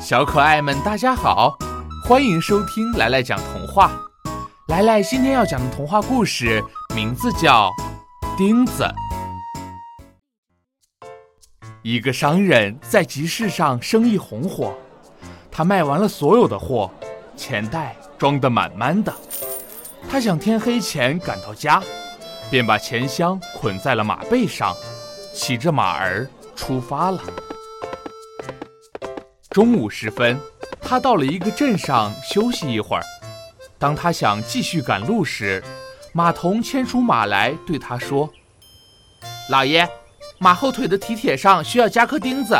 小可爱们，大家好，欢迎收听来来讲童话。来来今天要讲的童话故事名字叫《钉子》。一个商人在集市上生意红火，他卖完了所有的货，钱袋装得满满的。他想天黑前赶到家，便把钱箱捆在了马背上，骑着马儿出发了。中午时分，他到了一个镇上休息一会儿。当他想继续赶路时，马童牵出马来对他说：“老爷，马后腿的蹄铁上需要加颗钉子。”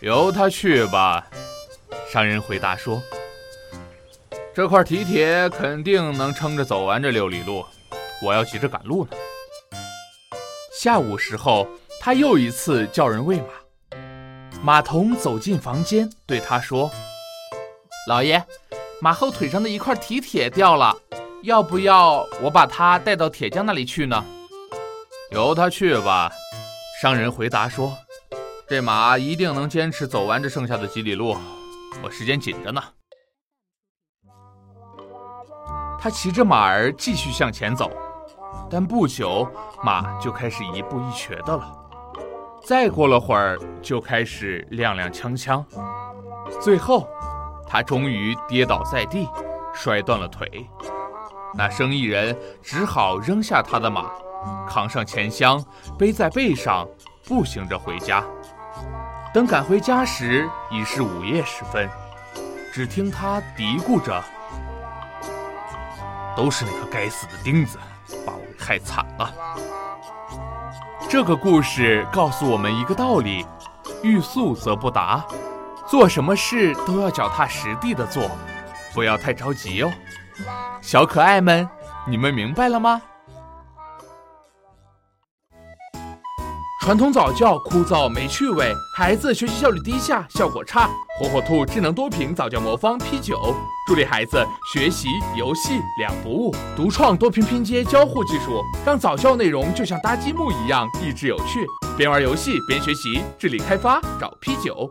由他去吧，商人回答说：“这块蹄铁肯定能撑着走完这六里路，我要急着赶路呢。”下午时候，他又一次叫人喂马。马童走进房间，对他说：“老爷。”马后腿上的一块蹄铁掉了，要不要我把它带到铁匠那里去呢？由他去吧。商人回答说：“这马一定能坚持走完这剩下的几里路，我时间紧着呢。”他骑着马儿继续向前走，但不久马就开始一步一瘸的了。再过了会儿，就开始踉踉跄跄，最后。他终于跌倒在地，摔断了腿。那生意人只好扔下他的马，扛上钱箱，背在背上，步行着回家。等赶回家时，已是午夜时分。只听他嘀咕着：“都是那颗该死的钉子，把我给害惨了。”这个故事告诉我们一个道理：欲速则不达。做什么事都要脚踏实地的做，不要太着急哦。小可爱们，你们明白了吗？传统早教枯燥没趣味，孩子学习效率低下，效果差。火火兔智能多屏早教魔方 P 九，助力孩子学习游戏两不误。独创多屏拼接交互技术，让早教内容就像搭积木一样益智有趣。边玩游戏边学习，智力开发找 P 九。